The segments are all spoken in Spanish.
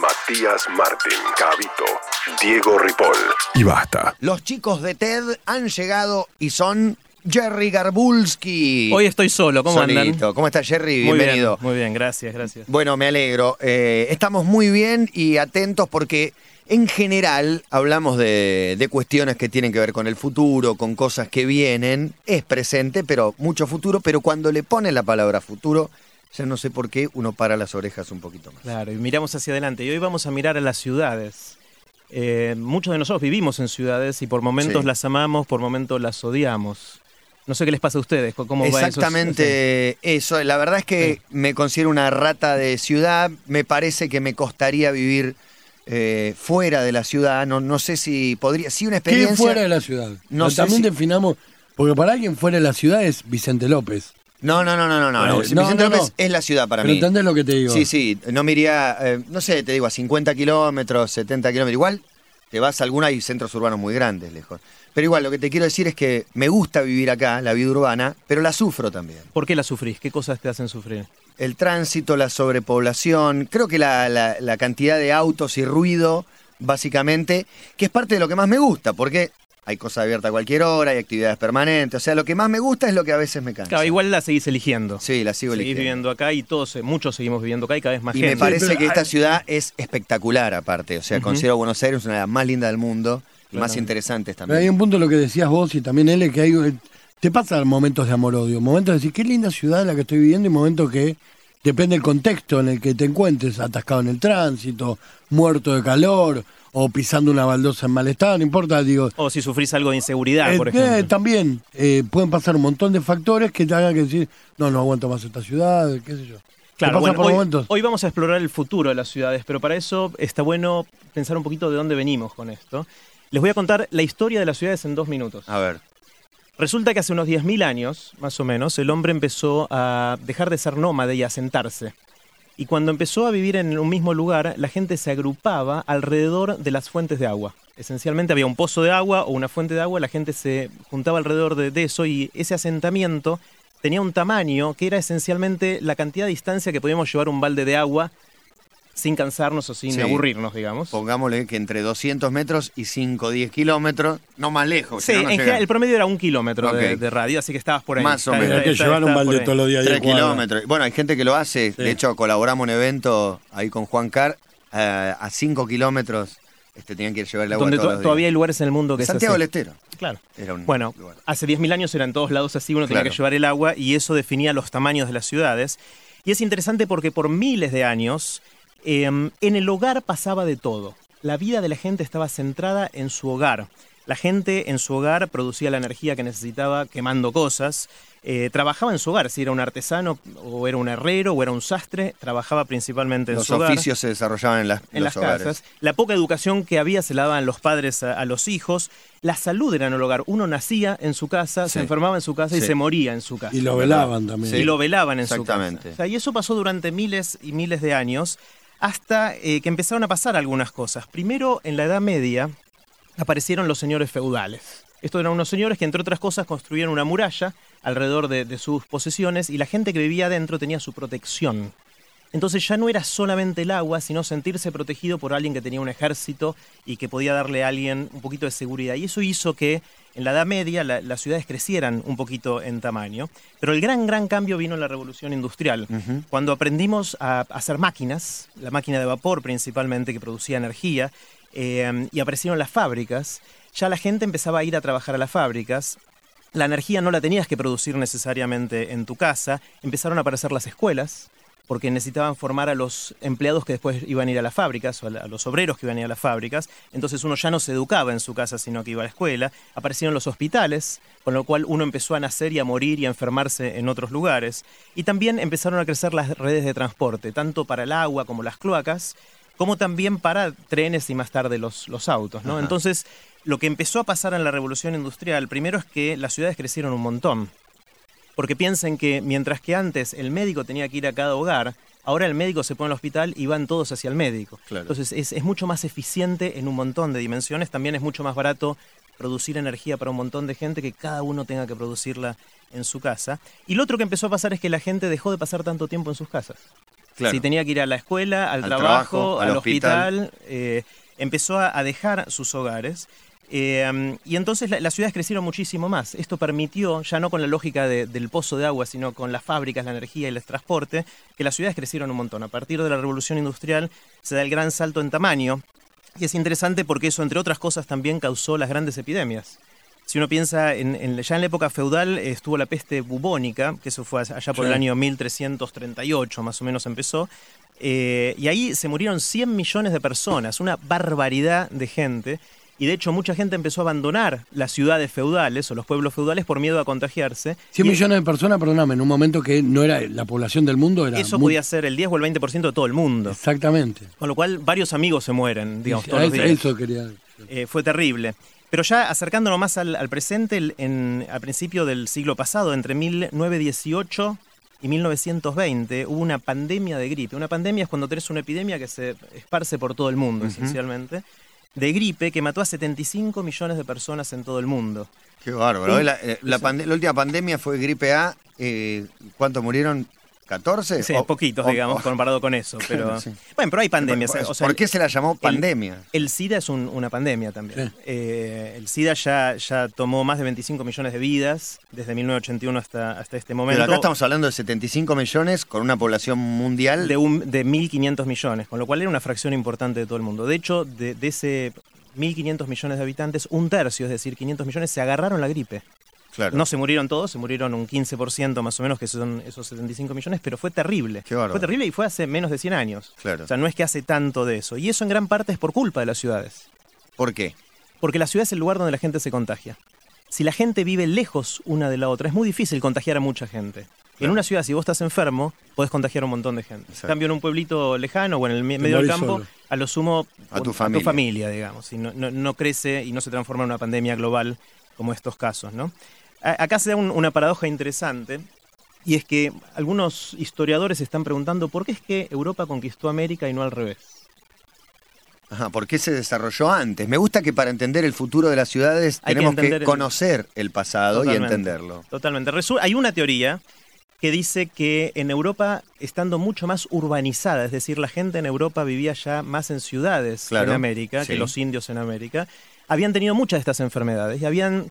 Matías Martín, Cabito, Diego Ripoll y basta. Los chicos de TED han llegado y son Jerry Garbulski. Hoy estoy solo, ¿cómo Solito. andan? ¿Cómo está Jerry? Muy Bienvenido. bien, muy bien, gracias, gracias. Bueno, me alegro. Eh, estamos muy bien y atentos porque en general hablamos de, de cuestiones que tienen que ver con el futuro, con cosas que vienen. Es presente, pero mucho futuro. Pero cuando le ponen la palabra futuro, ya no sé por qué uno para las orejas un poquito más. Claro, y miramos hacia adelante. Y hoy vamos a mirar a las ciudades. Eh, muchos de nosotros vivimos en ciudades y por momentos Sí. las amamos, por momentos las odiamos. No sé qué les pasa a ustedes, ¿cómo va eso? Exactamente eso. La verdad es que me considero una rata de ciudad. Me parece que me costaría vivir eh, fuera de la ciudad. No, no sé si podría. Sí, una ¿Qué experiencia. fuera de la ciudad? No sé también si- definamos, porque para alguien fuera de la ciudad es Vicente López. No, no, no, no, no. no. Vicente no, no. López es la ciudad para Pero mí. entendés lo que te digo. Sí, sí. No me iría, eh, no sé, te digo, a 50 kilómetros, 70 kilómetros. Igual te vas a alguna y centros urbanos muy grandes, lejos. Pero igual, lo que te quiero decir es que me gusta vivir acá, la vida urbana, pero la sufro también. ¿Por qué la sufrís? ¿Qué cosas te hacen sufrir? el tránsito, la sobrepoblación, creo que la, la- la cantidad de autos y ruido, básicamente, que es parte de lo que más me gusta, porque hay cosas abiertas a cualquier hora, hay actividades permanentes, o sea, lo que más me gusta es lo que a veces me cansa. Claro, igual la seguís eligiendo. Sí, la sigo Seguís eligiendo. viviendo acá y todos, eh, muchos seguimos viviendo acá y cada vez más Y gente. me parece que esta ciudad es espectacular aparte, o sea, Ujú. considero Buenos Aires una de las más lindas del mundo y Claro. más interesantes Pero hay también. un punto lo que decías vos y también él, que hay, eh, te pasan momentos de amor-odio, momentos de decir, qué linda ciudad la que estoy viviendo y momentos que depende del contexto en el que te encuentres, atascado en el tránsito, muerto de calor o pisando una baldosa en mal estado, no importa, digo, O si sufrís algo de inseguridad, Eh, por eh, ejemplo. también eh, pueden pasar un montón de factores que te hagan que decir, no, no aguanto más esta ciudad, qué sé yo. ¿Te Claro, bueno, hoy vamos a explorar el futuro de las ciudades, pero para eso está bueno pensar un poquito de dónde venimos con esto. Les voy a contar la historia de las ciudades en dos minutos. A ver, Resulta que hace unos 10.000 años, más o menos, el hombre empezó a dejar de ser nómade y a sentarse. Y cuando empezó a vivir en un mismo lugar, la gente se agrupaba alrededor de las fuentes de agua. Esencialmente había un pozo de agua o una fuente de agua, la gente se juntaba alrededor de, eso y ese asentamiento tenía un tamaño que era esencialmente la cantidad de distancia que podíamos llevar un balde de agua sin cansarnos o sin Sí. aburrirnos, digamos. pongámosle que entre 200 metros y 5 o 10 kilómetros, no más lejos. Sí, si no, no en general, el promedio era un kilómetro de, de radio, así que estabas por ahí. Más o menos. Hay está- que llevar un balde todos los días. 3 10 cuadras. kilómetros. Bueno, hay gente que lo hace. Sí. De hecho, colaboramos en un evento ahí con Juan Car. eh, a 5 kilómetros este, tenían que llevar el agua Donde todos to- los todavía días. hay lugares en el mundo que es Santiago así. del Estero. Claro. Era un Bueno, lugar. hace 10.000 años eran todos lados así, uno tenía Claro. que llevar el agua y eso definía los tamaños de las ciudades. Y es interesante porque por miles de años eh, en el hogar pasaba de todo. La vida de la gente estaba centrada en su hogar. La gente en su hogar producía la energía que necesitaba quemando cosas. eh, trabajaba en su hogar, si era un artesano o era un herrero o era un sastre, trabajaba principalmente en Los su hogar oficios se desarrollaban en, las, en los las hogares. casas. La poca educación que había se la daban los padres a, a los hijos. La salud era en el hogar. Uno nacía en su casa, Sí. se enfermaba en su casa y se moría en su casa. Y lo velaban también. Sí. Y lo velaban en su Exactamente. casa. O sea, y eso pasó durante miles y miles de años hasta eh, que empezaron a pasar algunas cosas. Primero, en la Edad Media, aparecieron los señores feudales. Estos eran unos señores que, entre otras cosas, construían una muralla alrededor de, de sus posesiones y la gente que vivía adentro tenía su protección. Entonces ya no era solamente el agua, sino sentirse protegido por alguien que tenía un ejército y que podía darle a alguien un poquito de seguridad. Y eso hizo que en la Edad Media la- las ciudades crecieran un poquito en tamaño. Pero el gran, gran cambio vino en la Revolución Industrial. Cuando aprendimos a hacer máquinas, la máquina de vapor principalmente que producía energía, eh, y aparecieron las fábricas, ya la gente empezaba a ir a trabajar a las fábricas. La energía no la tenías que producir necesariamente en tu casa. Empezaron a aparecer las escuelas, porque necesitaban formar a los empleados que después iban a ir a las fábricas, o a, la- a los obreros que iban a ir a las fábricas. Entonces uno ya no se educaba en su casa, sino que iba a la escuela. Aparecieron los hospitales, con lo cual uno empezó a nacer y a morir y a enfermarse en otros lugares. Y también empezaron a crecer las redes de transporte, tanto para el agua como las cloacas, como también para trenes y más tarde los, los autos. Entonces, lo que empezó a pasar en la revolución industrial, primero es que las ciudades crecieron un montón. Porque piensen que mientras que antes el médico tenía que ir a cada hogar, ahora el médico se pone al hospital y van todos hacia el médico. Claro. Entonces es, es mucho más eficiente en un montón de dimensiones. También es mucho más barato producir energía para un montón de gente que cada uno tenga que producirla en su casa. Y lo otro que empezó a pasar es que la gente dejó de pasar tanto tiempo en sus casas. Claro. Si tenía que ir a la escuela, al, Al trabajo, trabajo, al al hospital. hospital, eh, empezó a dejar sus hogares. Eh, y entonces la- las ciudades crecieron muchísimo más. Esto permitió, ya no con la lógica de- del pozo de agua, sino con las fábricas, la energía y el transporte, que las ciudades crecieron un montón. A partir de la revolución industrial se da el gran salto en tamaño. Y es interesante porque eso, entre otras cosas, también causó las grandes epidemias. Si uno piensa, en, en- ya en la época feudal eh, estuvo la peste bubónica, que eso fue allá por Sí. el año 1338, más o menos empezó, eh, y ahí se murieron 100 millones de personas, una barbaridad de gente, y de hecho mucha gente empezó a abandonar las ciudades feudales o los pueblos feudales por miedo a contagiarse. 100 Y millones de personas, perdóname, en un momento que no era la población del mundo, era Eso muy- podía ser el 10 o el 20% de todo el mundo. Exactamente. Con lo cual varios amigos se mueren, digamos, Sí, todos los eso, días. eso quería Eh, fue terrible. Pero ya acercándonos más al, al presente, en, al principio del siglo pasado, entre 1918 y 1920, hubo una pandemia de gripe. Una pandemia es cuando tenés una epidemia que se esparce por todo el mundo, esencialmente, de gripe que mató a 75 millones de personas en todo el mundo. Qué bárbaro. Un- La, eh, la la última pandemia fue gripe A. eh, ¿Cuántos murieron? ¿14? Sí, O- poquitos, o- digamos, o- comparado con eso. Pero, sí. Bueno, pero hay pandemias. ¿Por, o sea, por qué se la llamó pandemia? El SIDA es un- una pandemia también. Sí. Eh, el SIDA ya, ya tomó más de 25 millones de vidas desde 1981 hasta, hasta este momento. Pero acá estamos hablando de 75 millones con una población mundial. de, un, de 1.500 millones, con lo cual era una fracción importante de todo el mundo. De hecho, de, de ese 1.500 millones de habitantes, un tercio, es decir, 500 millones, se agarraron la gripe. Claro. No se murieron todos, se murieron un 15% más o menos, que son esos 75 millones, pero fue terrible. Qué. Fue terrible y fue hace menos de 100 años. Claro. O sea, no es que hace tanto de eso. Y eso en gran parte es por culpa de las ciudades. ¿Por qué? Porque la ciudad es el lugar donde la gente se contagia. Si la gente vive lejos una de la otra, es muy difícil contagiar a mucha gente. En una ciudad, si vos estás enfermo, podés contagiar a un montón de gente. Exacto. En cambio, en un pueblito lejano o en el medio del campo, solo. a lo sumo A tu a familia. tu familia, digamos. Y no, no- no crece y no se transforma en una pandemia global como estos casos, ¿no? Acá se da un- una paradoja interesante. Y es que algunos historiadores están preguntando por qué es que Europa conquistó América y no al revés. Ajá, ¿Por qué se desarrolló antes? Me gusta que para entender el futuro de las ciudades Hay tenemos que, conocer el pasado y entenderlo. Totalmente. Resu- Hay una teoría que dice que en Europa, estando mucho más urbanizada, es decir, la gente en Europa vivía ya más en ciudades Claro, en América sí. que los indios en América, habían tenido muchas de estas enfermedades y habían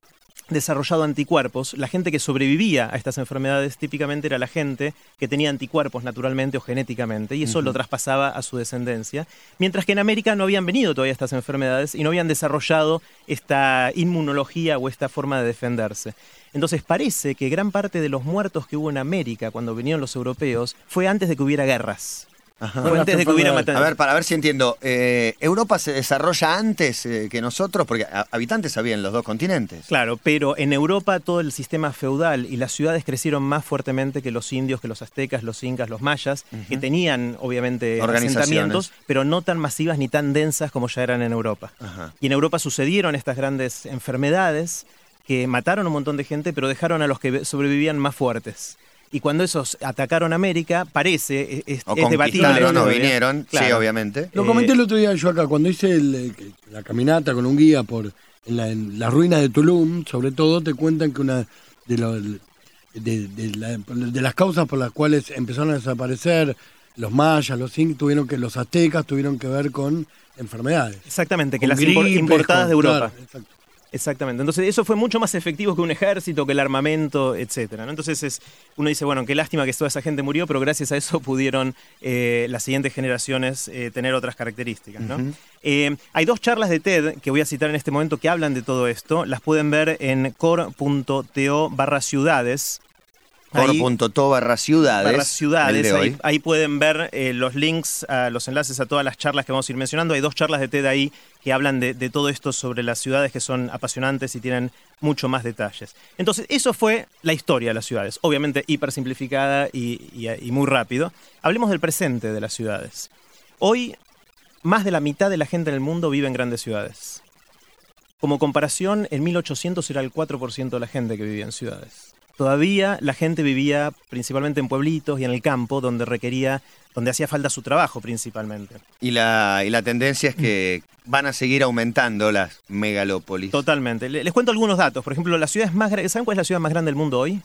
desarrollado anticuerpos. La gente que sobrevivía a estas enfermedades típicamente era la gente que tenía anticuerpos naturalmente o genéticamente y eso lo traspasaba a su descendencia. Mientras que en América no habían venido todavía estas enfermedades y no habían desarrollado esta inmunología o esta forma de defenderse. Entonces parece que gran parte de los muertos que hubo en América cuando vinieron los europeos fue antes de que hubiera guerras. Ajá. Fue antes de que hubiera enfermedades. matanzas. A ver, para ver si entiendo. eh, ¿Europa se desarrolla antes eh, que nosotros? Porque habitantes había en los dos continentes. Claro, pero en Europa todo el sistema feudal y las ciudades crecieron más fuertemente que los indios, que los aztecas, los incas, los mayas, que tenían obviamente asentamientos, pero no tan masivas ni tan densas como ya eran en Europa. Ajá. Y en Europa sucedieron estas grandes enfermedades que mataron a un montón de gente, pero dejaron a los que sobrevivían más fuertes. Y cuando esos atacaron América, parece, es, O es debatible. conquistaron o todavía. vinieron, sí, obviamente. Lo Eh, comenté el otro día yo acá, cuando hice el, eh, que- la caminata con un guía por en la, en las ruinas de Tulum, sobre todo, te cuentan que una de, lo- de, de la- de las causas por las cuales empezaron a desaparecer los mayas, los incas, tuvieron que, los aztecas tuvieron que ver con enfermedades. Exactamente, que Con las impor- gripes, importadas con- de Europa. claro, exacto. Exactamente. Entonces, eso fue mucho más efectivo que un ejército, que el armamento, etcétera. ¿no? Entonces, es, uno dice, bueno, qué lástima que toda esa gente murió, pero gracias a eso pudieron eh, las siguientes generaciones eh, tener otras características. ¿no? Eh, hay dos charlas de TED que voy a citar en este momento que hablan de todo esto. Las pueden ver en core.to barra ciudades. Cor.to barra ciudades. barra Ahí, pueden ver eh, los links, a los enlaces a todas las charlas que vamos a ir mencionando. Hay dos charlas de TED ahí que hablan de, de todo esto sobre las ciudades que son apasionantes y tienen mucho más detalles. Entonces, eso fue la historia de las ciudades. Obviamente hiper simplificada y, y- y muy rápido. Hablemos del presente de las ciudades. Hoy, más de la mitad de la gente en el mundo vive en grandes ciudades. Como comparación, en 1800 era el 4% de la gente que vivía en ciudades. Todavía la gente vivía principalmente en pueblitos y en el campo, donde requería, donde hacía falta su trabajo principalmente. Y la, y la tendencia es que van a seguir aumentando las megalópolis. Totalmente. Le- Les cuento algunos datos. Por ejemplo, las ciudades más ¿Saben cuál es la ciudad más grande del mundo hoy?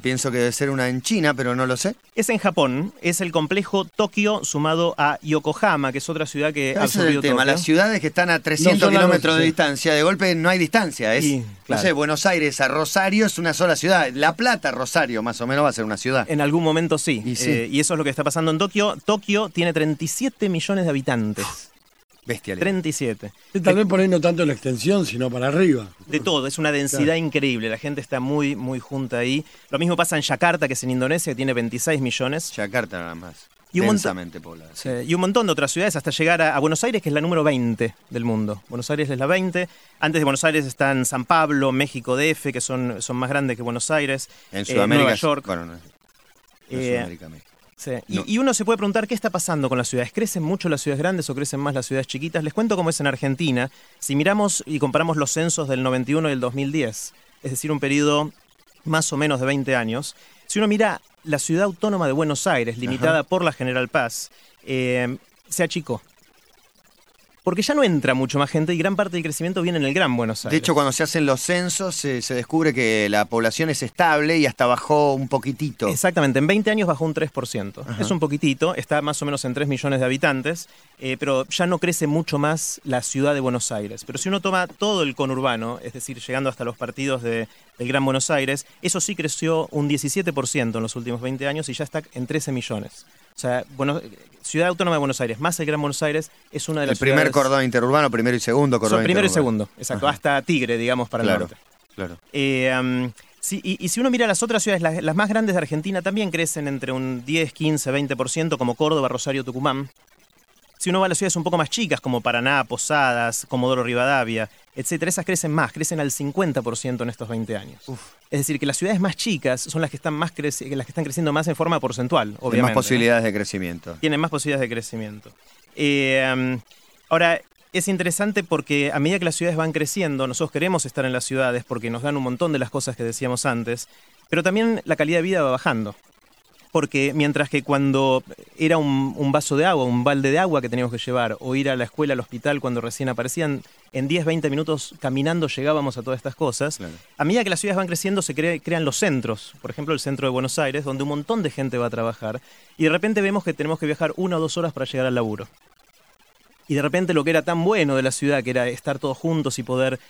Pienso que debe ser una en China, pero no lo sé. Es en Japón, es el complejo Tokio sumado a Yokohama, que es otra ciudad que ha es el tema. Las ciudades que están a 300 son las kilómetros de sí. distancia, de golpe no hay distancia. Es, Y, no sé, Buenos Aires a Rosario es una sola ciudad. La Plata, Rosario, más o menos va a ser una ciudad. En algún momento sí. Y sí. Eh, y eso es lo que está pasando en Tokio. Tokio tiene 37 millones de habitantes. Bestial. 37. Sí, Tal vez por ahí no tanto la extensión, sino para arriba. De todo, es una densidad increíble. La gente está muy, muy junta ahí. Lo mismo pasa en Yakarta, que es en Indonesia, que tiene 26 millones. Yakarta nada más. Y un poblada. sí. Eh, y un montón de otras ciudades hasta llegar a, a Buenos Aires, que es la número 20 del mundo. Buenos Aires es la 20. Antes de Buenos Aires están San Pablo, México DF, que son, son más grandes que Buenos Aires. En eh, Sudamérica. Nueva York. Bueno, no, no Eh, Sudamérica, México. Sí, Y, No. y uno se puede preguntar qué está pasando con las ciudades. ¿Crecen mucho las ciudades grandes o crecen más las ciudades chiquitas? Les cuento cómo es en Argentina. Si miramos y comparamos los censos del 91 y del 2010, es decir, un periodo más o menos de 20 años, si uno mira la ciudad autónoma de Buenos Aires, limitada por la General Paz, eh, se achicó. Porque ya no entra mucho más gente y gran parte del crecimiento viene en el Gran Buenos Aires. De hecho, cuando se hacen los censos, se, se descubre que la población es estable y hasta bajó un poquitito. Exactamente, en 20 años bajó un 3%. Es un poquitito, está más o menos en 3 millones de habitantes, eh, pero ya no crece mucho más la ciudad de Buenos Aires. Pero si uno toma todo el conurbano, es decir, llegando hasta los partidos de- del Gran Buenos Aires, eso sí creció un 17% en los últimos 20 años y ya está en 13 millones. O sea, bueno, Ciudad Autónoma de Buenos Aires más el Gran Buenos Aires es una de el las primer ciudades- cordón interurbano, primero y segundo cordón Son primero y segundo, exacto, hasta Tigre, digamos, para el norte. claro. Eh, um, sí, y, y si uno mira las otras ciudades, las, las más grandes de Argentina también crecen entre un 10, 15, 20%, como Córdoba, Rosario, Tucumán. Si uno va a las ciudades un poco más chicas, como Paraná, Posadas, Comodoro Rivadavia, etcétera, esas crecen más, crecen al 50% en estos 20 años. Es decir, que las ciudades más chicas son las que están más las que están creciendo más en forma porcentual, obviamente. más ¿no? posibilidades de crecimiento. tienen más posibilidades de crecimiento. Eh, ahora, es interesante porque a medida que las ciudades van creciendo, nosotros queremos estar en las ciudades porque nos dan un montón de las cosas que decíamos antes, pero también la calidad de vida va bajando. Porque mientras que cuando era un, un vaso de agua, un balde de agua que teníamos que llevar, o ir a la escuela, al hospital cuando recién aparecían, en 10, 20 minutos caminando llegábamos a todas estas cosas, Claro. a medida que las ciudades van creciendo se cre- crean los centros, por ejemplo el centro de Buenos Aires, donde un montón de gente va a trabajar, y de repente vemos que tenemos que viajar una o dos horas para llegar al laburo. Y de repente lo que era tan bueno de la ciudad, que era estar todos juntos y poder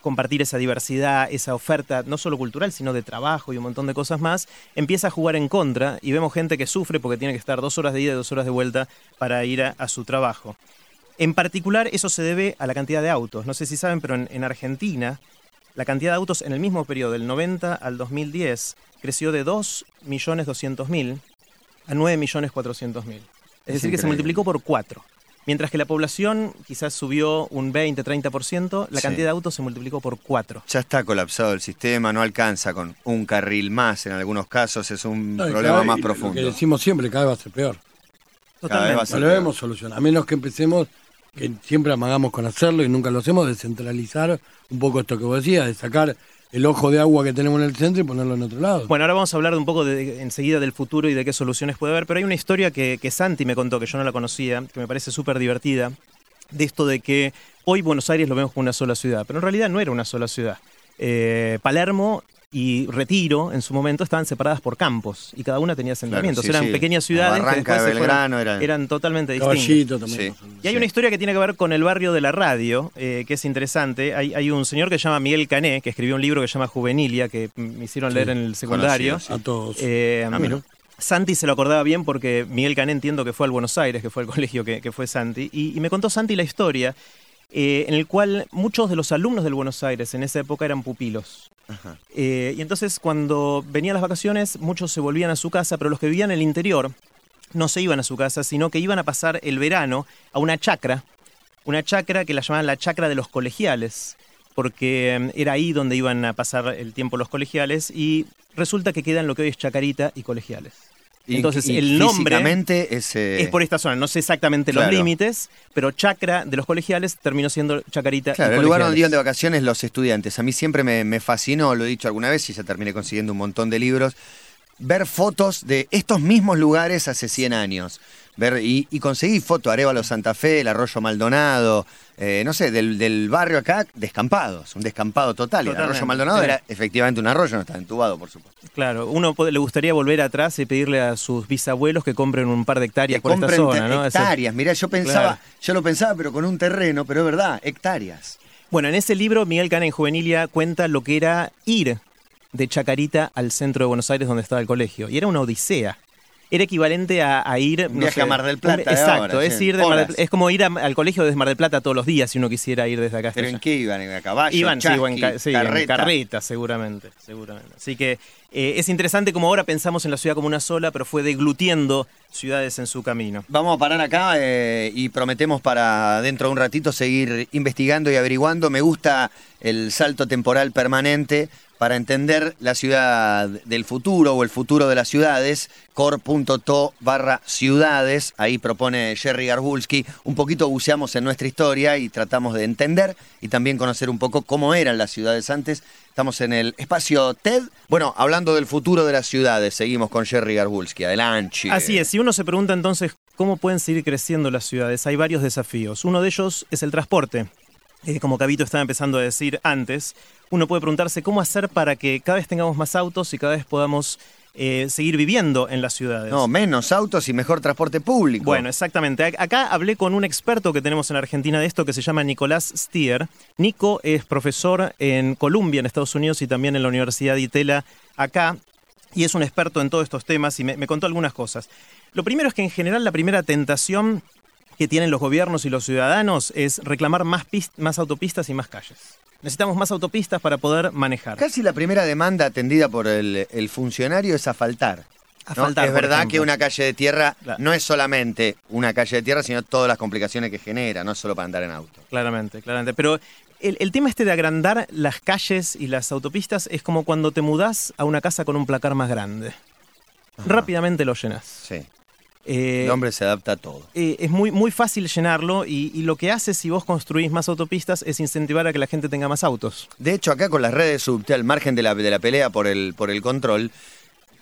compartir esa diversidad, esa oferta, no solo cultural, sino de trabajo y un montón de cosas más, empieza a jugar en contra y vemos gente que sufre porque tiene que estar dos horas de ida y dos horas de vuelta para ir a, a su trabajo. En particular, eso se debe a la cantidad de autos. No sé si saben, pero en, en Argentina, la cantidad de autos en el mismo periodo, del 90 al 2010, creció de 2.200.000 a 9.400.000. Es, Es decir, que se multiplicó por 4. Mientras que la población quizás subió un 20-30%, la Sí. cantidad de autos se multiplicó por 4. Ya está colapsado el sistema, no alcanza con un carril más en algunos casos, es un No, problema cada más profundo. Lo que decimos siempre, cada vez va a ser peor. Cada vez va a No lo debemos solucionar. A menos que empecemos, que siempre amagamos con hacerlo y nunca lo hacemos, descentralizar un poco esto que vos decías, de sacar el ojo de agua que tenemos en el centro y ponerlo en otro lado. Bueno, ahora vamos a hablar un poco de- enseguida del futuro y de qué soluciones puede haber, pero hay una historia que, que Santi me contó, que yo no la conocía, que me parece súper divertida, de esto de que hoy Buenos Aires lo vemos como una sola ciudad, pero en realidad no era una sola ciudad. Eh, Palermo y Retiro en su momento estaban separadas por campos y cada una tenía asentamientos. sí, eran sí. pequeñas ciudades que Barranca después de fueron- Belgrano eran- eran totalmente distintas. Caballito también. Sí. Y hay una historia que tiene que ver con el barrio de la radio, eh, que es interesante. Hay, hay un señor que se llama Miguel Cané, que escribió un libro que se llama Juvenilia, que me hicieron leer en el secundario. Conocido, A todos. Eh, Ah, mira. Santi se lo acordaba bien porque Miguel Cané entiendo que fue al Buenos Aires, que fue el colegio que, que fue Santi, y, y me contó Santi la historia eh, en el cual muchos de los alumnos del Buenos Aires en esa época eran pupilos. Ajá. Eh, y entonces cuando venían las vacaciones, muchos se volvían a su casa, pero los que vivían en el interior no se iban a su casa, sino que iban a pasar el verano a una chacra, una chacra que la llamaban la chacra de los colegiales, porque eh, era ahí donde iban a pasar el tiempo los colegiales, y resulta que quedan lo que hoy es Chacarita y colegiales. Entonces y el nombre es, eh, es por esta zona, no sé exactamente los límites, pero chacra de los colegiales terminó siendo Chacarita Claro, el lugar donde iban de vacaciones los estudiantes. A mí siempre me, me fascinó, lo he dicho alguna vez y ya terminé consiguiendo un montón de libros. Ver fotos de estos mismos lugares hace 100 años. Ver, y, y conseguí fotos, Arevalo Santa Fe, el Arroyo Maldonado, eh, no sé, del, del barrio acá, descampados, un descampado total. El. Arroyo Maldonado era efectivamente un arroyo, no estaba entubado, por supuesto. Claro, uno le gustaría volver atrás y pedirle a sus bisabuelos que compren un par de hectáreas Que por esta compren zona, ¿no? Hectáreas. Mirá, yo pensaba, Claro. yo lo pensaba, pero con un terreno, pero es verdad, hectáreas. Bueno, en ese libro Miguel Cana en Juvenilia cuenta lo que era ir de Chacarita al centro de Buenos Aires donde estaba el colegio. Y era una odisea. Era equivalente a, a ir... Viaje a Mar del Plata un- de exacto, ahora, es, sí, ir de Mar del es como ir a- al colegio desde Mar del Plata todos los días si uno quisiera ir desde acá hasta ¿Pero allá. en qué iban? ¿En a caballo? Iban, sí, chasqui, en ca- sí, en carreta? carreta, seguramente, seguramente. Así que eh, es interesante como ahora pensamos en la ciudad como una sola, pero fue deglutiendo ciudades en su camino. Vamos a parar acá eh, y prometemos para dentro de un ratito seguir investigando y averiguando. Me gusta el salto temporal permanente para entender la ciudad del futuro o el futuro de las ciudades. core.to barra ciudades. Ahí propone Jerry Garbulski. Un poquito buceamos en nuestra historia y tratamos de entender y también conocer un poco cómo eran las ciudades antes. Estamos en el espacio TED. Bueno, hablando del futuro de las ciudades, seguimos con Jerry Garbulski. Adelante. Así es, si uno se pregunta entonces cómo pueden seguir creciendo las ciudades, hay varios desafíos. Uno de ellos es el transporte. Eh, como Cabito estaba empezando a decir antes, uno puede preguntarse cómo hacer para que cada vez tengamos más autos y cada vez podamos eh, seguir viviendo en las ciudades. No, menos autos y mejor transporte público. Bueno, exactamente. Ac- Acá hablé con un experto que tenemos en Argentina de esto que se llama Nicolás Stier. Nico es profesor en Columbia, en Estados Unidos, y también en la Universidad de Itela, acá. Y es un experto en todos estos temas y me, me contó algunas cosas. Lo primero es que en general la primera tentación que tienen los gobiernos y los ciudadanos es reclamar más, más autopistas y más calles. Necesitamos más autopistas para poder manejar. Casi la primera demanda atendida por el, el funcionario es asfaltar. ¿no? Asfaltar, es verdad ejemplo. que una calle de tierra Claro. no es solamente una calle de tierra, sino todas las complicaciones que genera, no es solo para andar en auto. Claramente, claramente. Pero el, el tema este de agrandar las calles y las autopistas es como cuando te mudás a una casa con un placar más grande. Rápidamente lo llenas. Sí. Eh, El hombre se adapta a todo. eh, es muy, muy fácil llenarlo y, y lo que hace si vos construís más autopistas es incentivar a que la gente tenga más autos. De hecho, acá con las redes subte, al margen de la, de la pelea por el, por el control,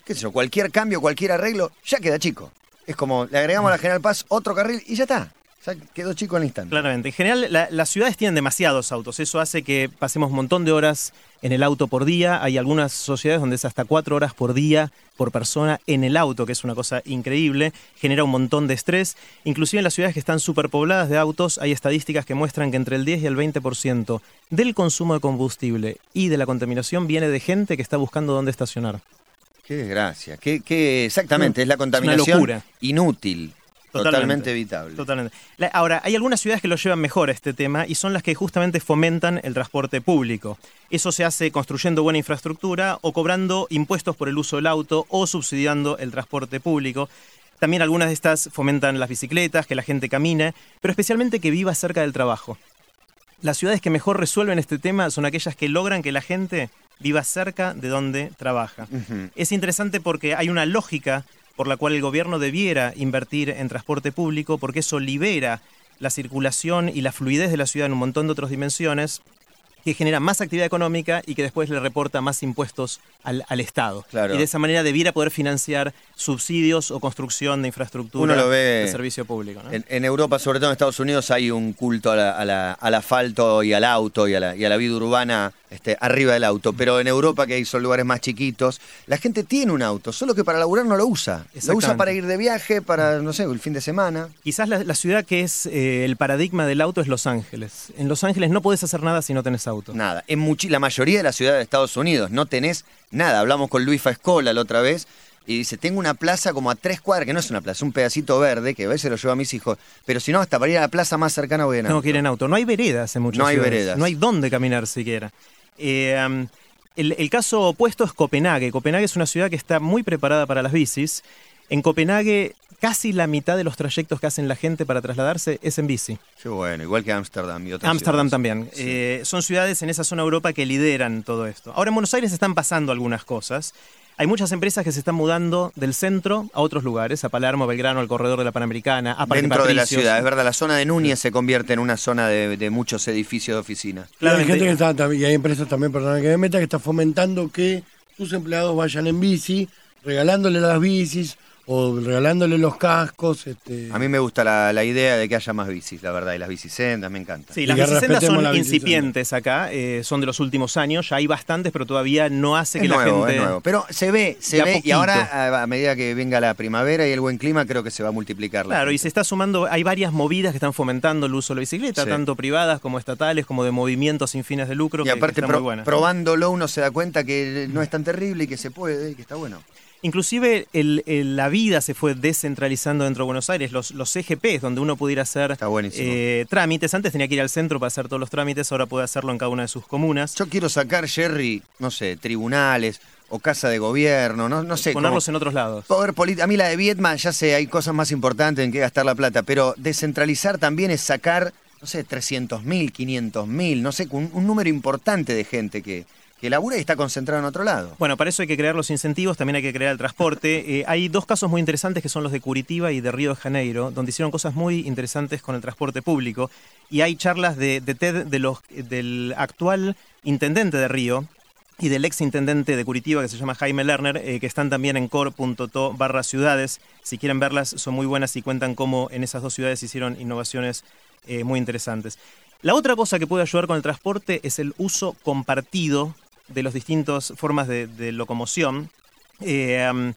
qué sé yo, cualquier cambio, cualquier arreglo, ya queda chico. Es como, le agregamos a la General Paz otro carril y ya está. Ya quedó chico al instante. Claramente. En general, la- las ciudades tienen demasiados autos. Eso hace que pasemos un montón de horas en el auto por día. Hay algunas sociedades donde es hasta cuatro horas por día por persona en el auto, que es una cosa increíble. Genera un montón de estrés. Inclusive en las ciudades que están superpobladas de autos, hay estadísticas que muestran que entre el 10 y el 20% del consumo de combustible y de la contaminación viene de gente que está buscando dónde estacionar. Qué desgracia. Qué, qué- exactamente, es la es una contaminación locura. inútil. Totalmente. Totalmente evitable. Totalmente. La- ahora, hay algunas ciudades que lo llevan mejor a este tema y son las que justamente fomentan el transporte público. Eso se hace construyendo buena infraestructura o cobrando impuestos por el uso del auto o subsidiando el transporte público. También algunas de estas fomentan las bicicletas, que la gente camine, pero especialmente que viva cerca del trabajo. Las ciudades que mejor resuelven este tema son aquellas que logran que la gente viva cerca de donde trabaja. Es interesante porque hay una lógica por la cual el gobierno debiera invertir en transporte público porque eso libera la circulación y la fluidez de la ciudad en un montón de otras dimensiones que genera más actividad económica y que después le reporta más impuestos al, al Estado. Claro. Y de esa manera debiera poder financiar subsidios o construcción de infraestructura Uno lo ve de servicio público. ¿no? En, en Europa, sobre todo en Estados Unidos, hay un culto a la- a la- al asfalto y al auto y a la, y a la vida urbana este, arriba del auto. Pero en Europa, que son lugares más chiquitos, la gente tiene un auto, solo que para laburar no lo usa. Lo usa para ir de viaje, para, no sé, el fin de semana. Quizás la, la ciudad que es eh, el paradigma del auto es Los Ángeles. En Los Ángeles no podés hacer nada si no tenés auto. Nada. En la mayoría de las ciudades de Estados Unidos no tenés nada. Hablamos con Luis Faescola la otra vez y dice, tengo una plaza como a tres cuadras, que no es una plaza, un pedacito verde, que a veces lo llevo a mis hijos, pero si no, hasta para ir a la plaza más cercana voy en auto. que ir en auto. No hay veredas en muchas No hay veredas. No hay dónde caminar siquiera. Eh, um, el, el caso opuesto es Copenhague. Copenhague es una ciudad que está muy preparada para las bicis. En Copenhague, casi la mitad de los trayectos que hacen la gente para trasladarse es en bici. Qué bueno, igual que Ámsterdam y otras Ámsterdam también. Sí. Eh, son ciudades en esa zona de Europa que lideran todo esto. Ahora en Buenos Aires están pasando algunas cosas. Hay muchas empresas que se están mudando del centro a otros lugares, a Palermo, a Belgrano, al corredor de la Panamericana, a Parque Dentro de la ciudad, es verdad, la zona de Núñez se convierte en una zona de, de muchos edificios de oficinas. Y hay gente que está también, y hay empresas también, perdona que me meta, que está fomentando que sus empleados vayan en bici regalándole las bicis o regalándole los cascos. Este, A mí me gusta la, la idea de que haya más bicis, la verdad, y las bicisendas me encantan. Sí, Y las bicisendas son la incipientes acá, eh, son de los últimos años, ya hay bastantes, pero todavía no hace Es que nuevo, la gente... es nuevo. Pero se ve, se ve, y ahora a, a medida que venga la primavera y el buen clima, creo que se va a multiplicar. la Claro, y se está sumando, hay varias movidas que están fomentando el uso de la bicicleta, Sí. tanto privadas como estatales, como de movimientos sin fines de lucro, Y que- aparte, pro- probándolo, uno se da cuenta que no es tan terrible y que se puede y que está bueno. Inclusive el- el- la vida se fue descentralizando dentro de Buenos Aires, los, los EGPs, donde uno pudiera hacer eh, trámites, antes tenía que ir al centro para hacer todos los trámites, ahora puede hacerlo en cada una de sus comunas, Yo quiero sacar, Jerry, no sé, tribunales o casa de gobierno, no, no sé. ponerlos como- en otros lados. Poder político. A mí la de Vietman, ya sé, hay cosas más importantes en que gastar la plata, pero descentralizar también es sacar, no sé, 300 mil, 500 mil, no sé, un, un número importante de gente que, que labura y está concentrado en otro lado. Bueno, para eso hay que crear los incentivos, también hay que crear el transporte. Eh, hay dos casos muy interesantes que son los de Curitiba y de Río de Janeiro, donde hicieron cosas muy interesantes con el transporte público. Y hay charlas de, TED del actual intendente de Río y del ex intendente de Curitiba, que se llama Jaime Lerner, eh, que están también en core.to barra ciudades. Si quieren verlas, son muy buenas y cuentan cómo en esas dos ciudades hicieron innovaciones eh, muy interesantes. La otra cosa que puede ayudar con el transporte es el uso compartido de las distintas formas de, de locomoción. Eh, um,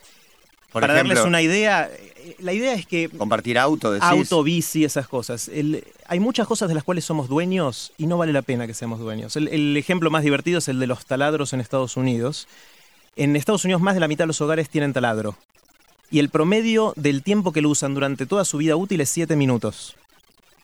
Por para ejemplo, darles una idea, eh, la idea es que compartir auto, decís. auto, bici, esas cosas. El- hay muchas cosas de las cuales somos dueños y no vale la pena que seamos dueños. El, el ejemplo más divertido es el de los taladros en Estados Unidos. En Estados Unidos más de la mitad de los hogares tienen taladro. Y el promedio del tiempo que lo usan durante toda su vida útil es 7 minutos.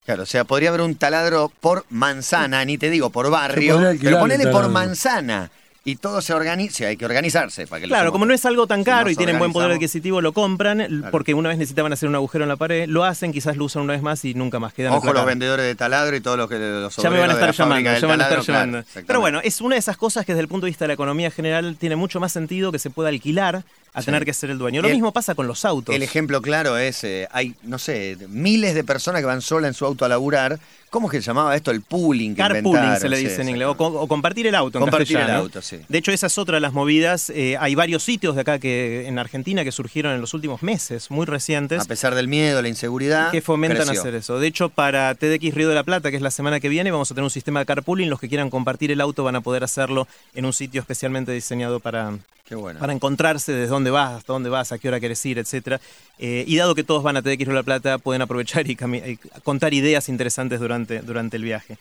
Claro, o sea, podría haber un taladro por manzana, ni te digo por barrio, pero el ponele por manzana. Y todo se organiza, hay que organizarse para que lo Claro, como no es algo tan caro y tienen buen poder adquisitivo, lo compran Claro. porque una vez necesitaban hacer un agujero en la pared, lo hacen, quizás lo usan una vez más y nunca más quedan Ojo los vendedores de taladro y todos los que los Ya me van a estar llamando, ya me van a estar claro, llamando. Pero bueno, es una de esas cosas que desde el punto de vista de la economía general tiene mucho más sentido que se pueda alquilar a Sí. tener que ser el dueño. Lo El- mismo pasa con los autos. El ejemplo claro es, eh, hay, no sé, miles de personas que van solas en su auto a laburar. ¿Cómo es que se llamaba esto? El pooling que Carpooling se le sí, dice en inglés, o, compartir el auto en Compartir el auto, sí. De hecho, esa es otra de las movidas. Eh, hay varios sitios de acá que en Argentina que surgieron en los últimos meses, muy recientes. A pesar del miedo, la inseguridad. que fomentan creció. hacer eso. De hecho, para TDX Río de la Plata, que es la semana que viene, vamos a tener un sistema de carpooling. Los que quieran compartir el auto van a poder hacerlo en un sitio especialmente diseñado para, Qué bueno. para encontrarse desde dónde vas, hasta dónde vas, a qué hora quieres ir, etcétera. Eh, y dado que todos van a TDX Río de la Plata, pueden aprovechar y, y contar ideas interesantes durante, durante el viaje.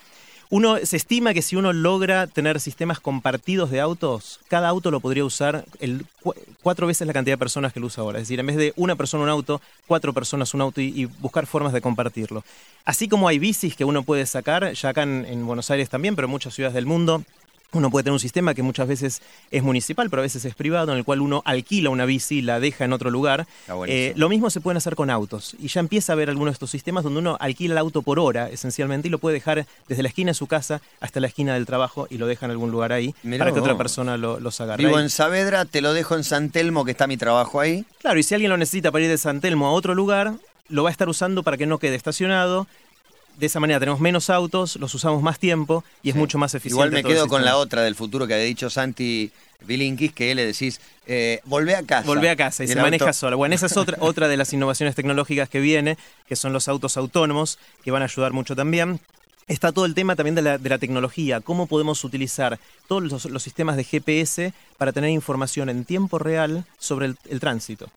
Uno, se estima que si uno logra tener sistemas compartidos de autos, cada auto lo podría usar cuatro veces la cantidad de personas que lo usa ahora. Es decir, en vez de una persona un auto, cuatro personas un auto y, buscar formas de compartirlo. Así como hay bicis que uno puede sacar, ya acá en, en Buenos Aires también, pero muchas ciudades del mundo, uno puede tener un sistema que muchas veces es municipal, pero a veces es privado, en el cual uno alquila una bici y la deja en otro lugar. Eh, lo mismo se pueden hacer con autos. Y ya empieza a haber algunos de estos sistemas donde uno alquila el auto por hora, esencialmente, y lo puede dejar desde la esquina de su casa hasta la esquina del trabajo y lo deja en algún lugar ahí Mirá para que otra persona lo, los agarre. Vivo Ahí- en Saavedra, te lo dejo en San Telmo, que está mi trabajo ahí. Claro, y si alguien lo necesita para ir de San Telmo a otro lugar, lo va a estar usando para que no quede estacionado. De esa manera tenemos menos autos, los usamos más tiempo y es Sí. mucho más eficiente. Igual me quedo con la otra del futuro que había dicho Santi Bilinkis, que le decís, eh, volvé a casa. Volvé a casa y, se auto- maneja sola. Bueno, esa es otra, otra de las innovaciones tecnológicas que viene, que son los autos autónomos, que van a ayudar mucho también. Está todo el tema también de la, de la tecnología, cómo podemos utilizar todos los, los sistemas de GPS para tener información en tiempo real sobre el, el tránsito.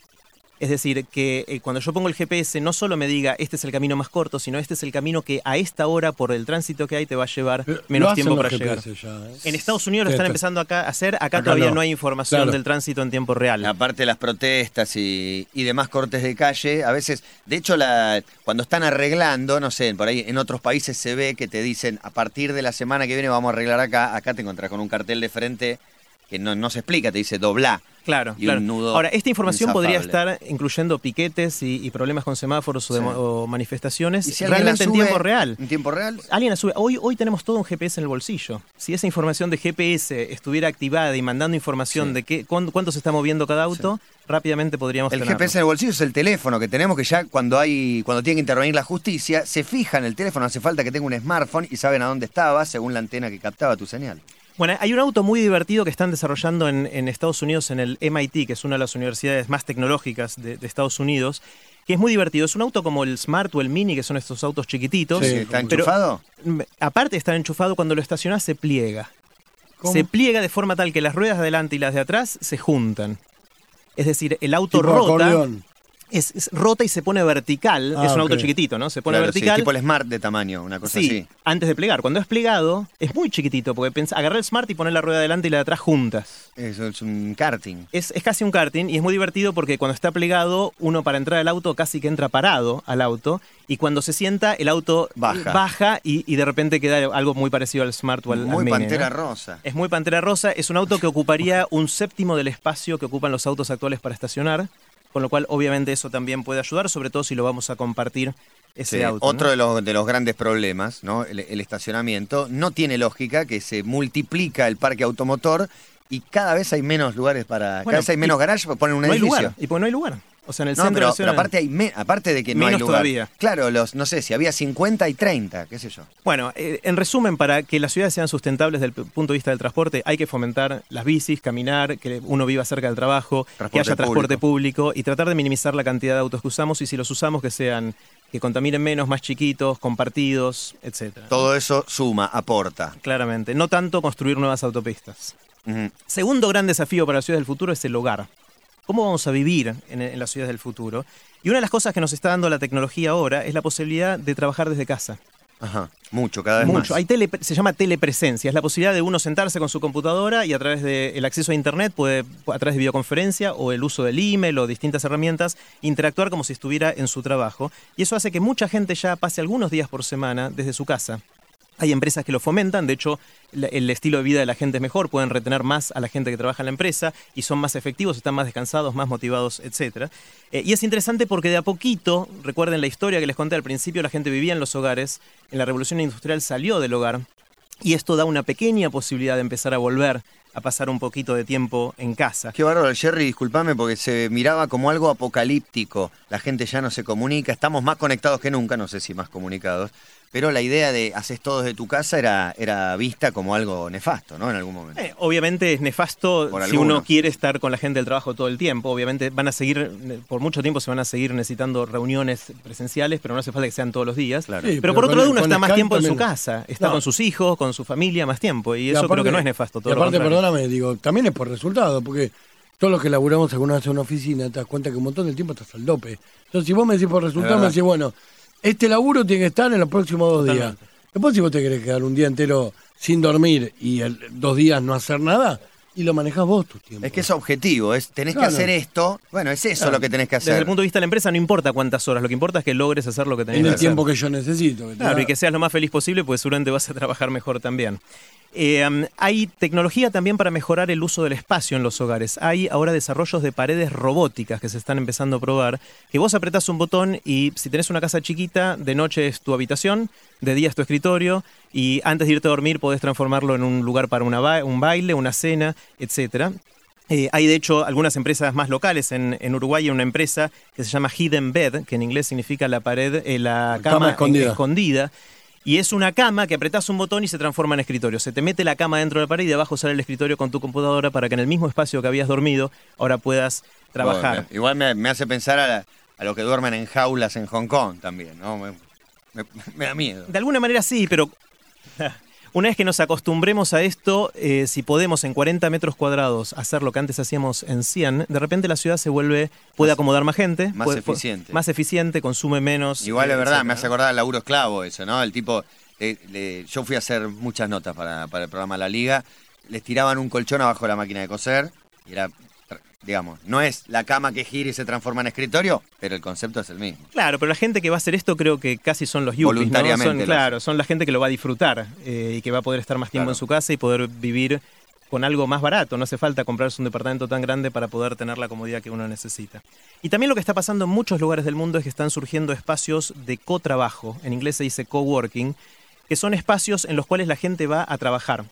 Es decir, que eh, cuando yo pongo el GPS no solo me diga este es el camino más corto, sino este es el camino que a esta hora, por el tránsito que hay, te va a llevar menos tiempo para llegar. Ya, ¿eh? En Estados Unidos lo están esto- empezando acá a hacer, acá, Acá todavía no. no hay información Claro. del tránsito en tiempo real. Aparte de las protestas y, y demás cortes de calle, a veces, de hecho, la, cuando están arreglando, no sé, por ahí en otros países se ve que te dicen, a partir de la semana que viene vamos a arreglar acá, acá te encontrás con un cartel de frente que no, no se explica, te dice doblá. Claro, y claro. un nudo Ahora, esta información podría estar incluyendo piquetes y, y problemas con semáforos o, Sí. demo- o manifestaciones Y si realmente en sube tiempo real. En tiempo real, Alguien la sube. Hoy, hoy tenemos todo un GPS en el bolsillo. Si esa información de GPS estuviera activada y mandando información Sí. de qué, cuán- cuánto se está moviendo cada auto, rápidamente podríamos el tenerlo. GPS en el bolsillo es el teléfono que tenemos que ya cuando hay cuando tiene que intervenir la justicia, se fija en el teléfono, hace falta que tenga un smartphone y saben a dónde estaba según la antena que captaba tu señal. Bueno, hay un auto muy divertido que están desarrollando en, en Estados Unidos, en el MIT, que es una de las universidades más tecnológicas de, de Estados Unidos, que es muy divertido. Es un auto como el Smart o el Mini, que son estos autos chiquititos. Sí, ¿Está pero, enchufado? aparte de estar enchufado, cuando lo estacionás se pliega. ¿Cómo? Se pliega de forma tal que las ruedas de adelante y las de atrás se juntan. Es decir, el auto Tipo rota, acordeón. Es, es rota y se pone vertical. Ah, es un auto ok. chiquitito, ¿no? Se pone Claro, sí, vertical. tipo el Smart de tamaño, una cosa Sí, así. antes de plegar. Cuando es plegado, es muy chiquitito, porque pens- agarrar el Smart y poner la rueda de adelante y la de atrás juntas. Eso es un karting. Es, es casi un karting y es muy divertido porque cuando está plegado, uno para entrar al auto casi que entra parado al auto y cuando se sienta, el auto Baja. y, y de repente queda algo muy parecido al Smart o al, al Muy pantera ¿no? rosa. Es muy Pantera Rosa, es un auto que ocuparía un séptimo del espacio que ocupan los autos actuales para estacionar, con lo cual obviamente eso también puede ayudar, sobre todo si lo vamos a compartir ese Sí, auto. ¿no? Otro de los, de los grandes problemas, ¿no? El, el estacionamiento. No tiene lógica que se multiplica el parque automotor y cada vez hay menos lugares para. Bueno, cada vez hay menos garajes para poner un no hay edificio. lugar, y pues no hay lugar. O sea, en el No, centro pero, pero aparte, hay me- aparte de que no hay Menos lugar. todavía. Claro, los, no sé, si había 50 y 30, qué sé yo. Bueno, eh, en resumen, para que las ciudades sean sustentables desde el punto de vista del transporte, hay que fomentar las bicis, caminar, que uno viva cerca del trabajo, que haya transporte público. y tratar de minimizar la cantidad de autos que usamos y si los usamos que sean que contaminen menos, más chiquitos, compartidos, etcétera. Todo eso suma, aporta. Claramente, no tanto construir nuevas autopistas. Segundo gran desafío para las ciudades del futuro es el hogar. ¿Cómo vamos a vivir en, en las ciudades del futuro? Y una de las cosas que nos está dando la tecnología ahora es la posibilidad de trabajar desde casa. Ajá. Mucho, cada vez Mucho. más. Hay tele, se llama telepresencia. Es la posibilidad de uno sentarse con su computadora y a través del acceso a Internet, puede, a través de videoconferencia o el uso del email o distintas herramientas, interactuar como si estuviera en su trabajo. Y eso hace que mucha gente ya pase algunos días por semana desde su casa. Hay empresas que lo fomentan, de hecho el estilo de vida de la gente es mejor, pueden retener más a la gente que trabaja en la empresa y son más efectivos, están más descansados, más motivados, etc. y es interesante porque de a poquito, recuerden la historia que les conté al principio, la gente vivía en los hogares, en la revolución industrial salió del hogar y esto da una pequeña posibilidad de empezar a volver a pasar un poquito de tiempo en casa. Qué bárbaro, Jerry, discúlpame porque se miraba como algo apocalíptico. La gente ya no se comunica, estamos más conectados que nunca, no sé si más comunicados, pero la idea de haces todo desde tu casa era, era vista como algo nefasto, ¿no? En algún momento. Eh, obviamente es nefasto Por si algunos. uno quiere estar con la gente del trabajo todo el tiempo. Obviamente van a seguir, por mucho tiempo se van a seguir necesitando reuniones presenciales, pero no hace falta que sean todos los días. Claro. Sí, pero, pero por otro lado uno está más tiempo en su casa, está No. con sus hijos, con su familia más tiempo, y Y eso creo aparte- que no es nefasto. Todo y aparte, perdóname, digo, también es por resultado, porque todos los que laburamos alguna vez en una oficina te das cuenta que un montón del tiempo estás al dope. Entonces, si vos me decís por resultado, me decís, bueno, este laburo tiene que estar en los próximos dos días. Totalmente. Después, si vos te querés quedar un día entero sin dormir y el- dos días no hacer nada, y lo manejás vos tus tiempos. Es que es objetivo, es tenés Claro. que hacer esto. Bueno, es eso Claro. lo que tenés que Desde hacer. el punto de vista de la empresa no importa cuántas horas, lo que importa es que logres hacer lo que tenés en que el hacer. tiempo que yo necesito. que Claro, da- y que seas lo más feliz posible, pues seguramente vas a trabajar mejor también. Eh, hay tecnología también para mejorar el uso del espacio en los hogares. Hay ahora desarrollos de paredes robóticas que se están empezando a probar, que vos apretás un botón y si tenés una casa chiquita, de noche es tu habitación, de día es tu escritorio y antes de irte a dormir podés transformarlo en un lugar para una ba- un baile, una cena, etcétera. Eh, hay de hecho algunas empresas más locales. En, en Uruguay hay una empresa que se llama Hidden Bed, que en inglés significa la pared, eh, la Cama escondida. escondida. Y es una cama que apretás un botón y se transforma en escritorio. Se te mete la cama dentro de la pared y de abajo sale el escritorio con tu computadora para que en el mismo espacio que habías dormido ahora puedas trabajar. Bueno, igual me, me hace pensar a, la- a los que duermen en jaulas en Hong Kong también, ¿no? Me, me- me da miedo. De alguna manera sí, pero una vez que nos acostumbremos a esto, eh, si podemos en 40 metros cuadrados hacer lo que antes hacíamos en 100, de repente la ciudad se vuelve, puede Más- acomodar más gente. más puede- eficiente. Más eficiente, consume menos. Igual eh, es verdad, etcétera, me hace acordar al laburo esclavo eso, ¿no? El tipo, le- yo fui a hacer muchas notas para, para el programa La Liga, les tiraban un colchón abajo de la máquina de coser y era, digamos, no es la cama que gira y se transforma en escritorio, pero el concepto es el mismo. Claro, pero la gente que va a hacer esto creo que casi son los yuppies, ¿no? Voluntariamente Son, claro, son la gente que lo va a disfrutar eh, y que va a poder estar más tiempo Claro. en su casa y poder vivir con algo más barato. No hace falta comprarse un departamento tan grande para poder tener la comodidad que uno necesita. Y también lo que está pasando en muchos lugares del mundo es que están surgiendo espacios de cotrabajo. En inglés se dice coworking, que son espacios en los cuales la gente va a trabajar.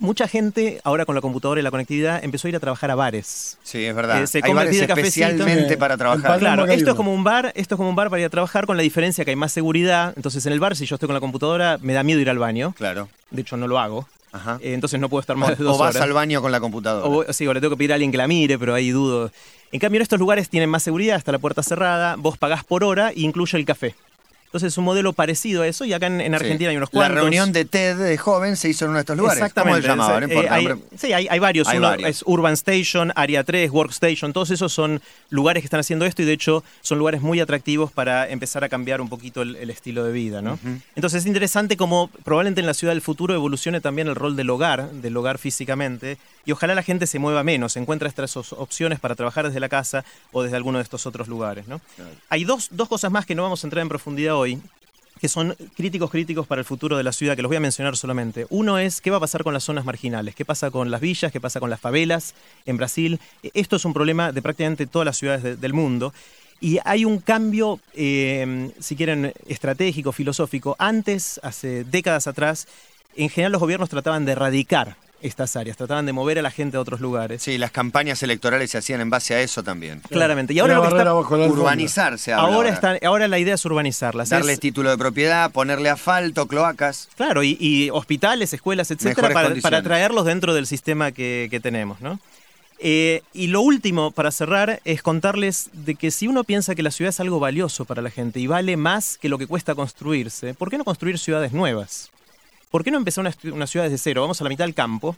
Mucha gente, ahora con la computadora y la conectividad, empezó a ir a trabajar a bares. Sí, es verdad. Eh, se Hay bares especialmente para trabajar. Claro, esto es como un bar, esto es como un bar para ir a trabajar con la diferencia que hay más seguridad. Entonces en el bar, si yo estoy con la computadora, me da miedo ir al baño. Claro. De hecho, no lo hago. Ajá. eh, entonces no puedo estar más O, de dos o vas horas. al baño con la computadora. O, sí, o le tengo que pedir a alguien que la mire, pero ahí dudo. En cambio, en estos lugares tienen más seguridad, está la puerta cerrada, vos pagás por hora e incluye el café. Entonces es un modelo parecido a eso y acá en, en Sí. Argentina hay unos La cuantos. reunión de TED de joven se hizo en uno de estos lugares. ¿Cómo Exactamente. se llamaba? No Eh, hay- nombre. sí, hay, hay varios. Hay Uno varios. es Urban Station, Area 3, Workstation. Todos esos son lugares que están haciendo esto y de hecho son lugares muy atractivos para empezar a cambiar un poquito el, el estilo de vida. ¿no? Entonces es interesante como probablemente en la ciudad del futuro evolucione también el rol del hogar, del hogar físicamente. Y ojalá la gente se mueva menos, encuentre estas opciones para trabajar desde la casa o desde alguno de estos otros lugares. ¿no? Hay dos, dos cosas más que no vamos a entrar en profundidad hoy, que son críticos críticos para el futuro de la ciudad, que los voy a mencionar solamente. Uno es qué va a pasar con las zonas marginales, qué pasa con las villas, qué pasa con las favelas en Brasil. E- Esto es un problema de prácticamente todas las ciudades de- del mundo. Y hay un cambio, eh, si quieren, estratégico, filosófico. Antes, hace décadas atrás, en general los gobiernos trataban de erradicar estas áreas, trataban de mover a la gente a otros lugares. Sí, las campañas electorales se hacían en base a eso también. Claramente. Y ahora Una lo que está... la. Urbanizarse Ahora, ahora. está, ahora la idea es urbanizarlas. Darles es- título de propiedad, ponerle asfalto, cloacas. Claro, y, y hospitales, escuelas, etcétera, para, para traerlos dentro del sistema que, que tenemos, ¿no? Eh, y lo último, para cerrar, es contarles de que si uno piensa que la ciudad es algo valioso para la gente y vale más que lo que cuesta construirse, ¿por qué no construir ciudades nuevas? ¿Por qué no empezar una, una ciudad desde cero? Vamos a la mitad del campo,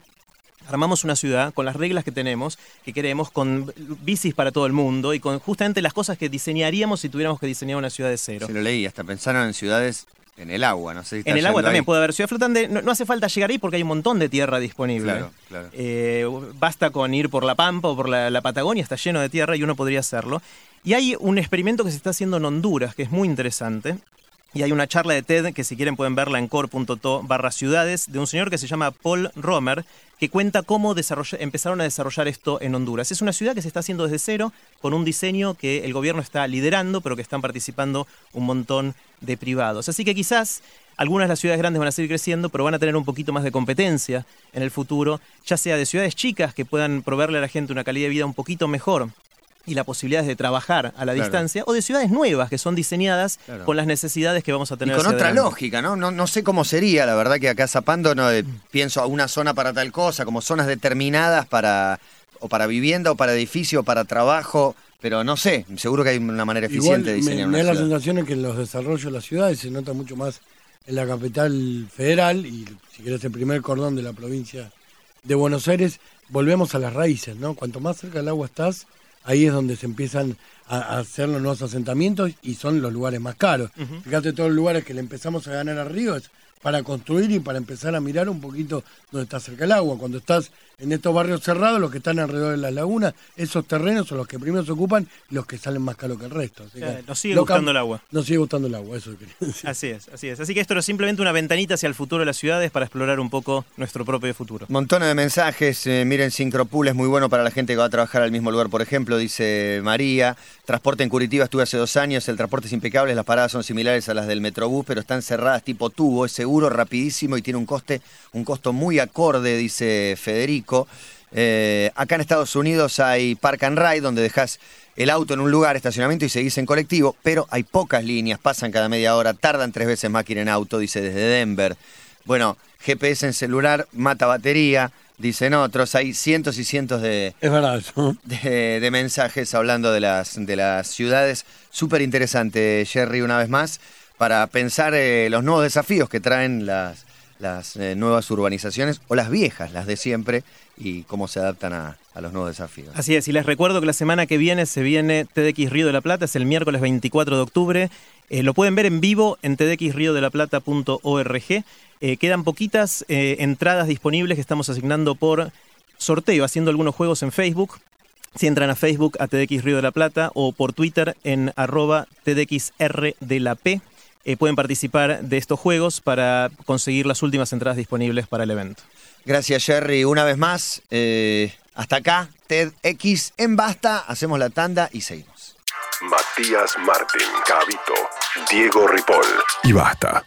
armamos una ciudad con las reglas que tenemos, que queremos, con bicis para todo el mundo y con justamente las cosas que diseñaríamos si tuviéramos que diseñar una ciudad de cero. Se lo leí, hasta pensaron en ciudades en el agua, no sé si En el agua también ahí. puede haber ciudad flotante. No, no hace falta llegar ahí porque hay un montón de tierra disponible. Claro, claro. Eh, basta con ir por la Pampa o por la, la Patagonia, está lleno de tierra y uno podría hacerlo. Y hay un experimento que se está haciendo en Honduras que es muy interesante. Y hay una charla de TED que si quieren pueden verla en core.to barra ciudades de un señor que se llama Paul Romer que cuenta cómo empezaron a desarrollar esto en Honduras. Es una ciudad que se está haciendo desde cero con un diseño que el gobierno está liderando pero que están participando un montón de privados. Así que quizás algunas de las ciudades grandes van a seguir creciendo, pero van a tener un poquito más de competencia en el futuro, ya sea de ciudades chicas que puedan proveerle a la gente una calidad de vida un poquito mejor y la posibilidad de trabajar a la Claro. distancia, o de ciudades nuevas que son diseñadas Claro. con las necesidades que vamos a Y tener. con hacia otra adelante. lógica, ¿no? ¿no? No sé cómo sería, la verdad que acá zapando no eh, pienso a una zona para tal cosa, como zonas determinadas para o para vivienda o para edificio o para trabajo, pero no sé, seguro que hay una manera Igual eficiente de diseñar me una da la sensación de que en los desarrollos de las ciudades se nota mucho más en la capital federal y si querés el primer cordón de la provincia de Buenos Aires, volvemos a las raíces, ¿no? Cuanto más cerca del agua estás, ahí es donde se empiezan a, a hacer los nuevos asentamientos y son los lugares más caros. Fíjate todos los lugares que le empezamos a ganar al río es para construir y para empezar a mirar un poquito donde está cerca el agua. Cuando estás en estos barrios cerrados, los que están alrededor de las lagunas, esos terrenos son los que primero se ocupan y los que salen más caros que el resto. Así que nos sigue gustando el agua. Nos sigue gustando el agua, eso quería decir. Así es, así es. Así que esto es simplemente una ventanita hacia el futuro de las ciudades para explorar un poco nuestro propio futuro. Montones de mensajes. eh, miren, Sincropool es muy bueno para la gente que va a trabajar al mismo lugar, por ejemplo, dice María. Transporte en Curitiba estuve hace dos años. El transporte es impecable. Las paradas son similares a las del Metrobús, pero están cerradas tipo tubo. Es seguro, rapidísimo y tiene un coste, un costo muy acorde, dice Federico. Eh, acá en Estados Unidos hay Park and Ride, donde dejas el auto en un lugar, estacionamiento y seguís en colectivo, pero hay pocas líneas, pasan cada media hora, tardan tres veces más que ir en auto, dice desde Denver. Bueno, GPS en celular mata batería, dicen otros. Hay cientos y cientos de, Es verdad eso. de, de mensajes hablando de las, de las ciudades. Súper interesante, Jerry, una vez más, para pensar eh, los nuevos desafíos que traen las, las eh, nuevas urbanizaciones o las viejas, las de siempre, y cómo se adaptan a, los nuevos desafíos. Así es, y les recuerdo que la semana que viene se viene TDX Río de la Plata, es el miércoles 24 de octubre. Eh, lo pueden ver en vivo en tdxriodelaplata.org. Eh, quedan poquitas eh, entradas disponibles que estamos asignando por sorteo, haciendo algunos juegos en Facebook. Si entran a Facebook a TDX Río de la Plata o por Twitter en arroba TDXR de la P, eh, pueden participar de estos juegos para conseguir las últimas entradas disponibles para el evento. Gracias, Jerry. Una vez más, eh, hasta acá, TEDx en Basta. Hacemos la tanda y seguimos. Matías Martín, Cabito, Diego Ripoll y basta.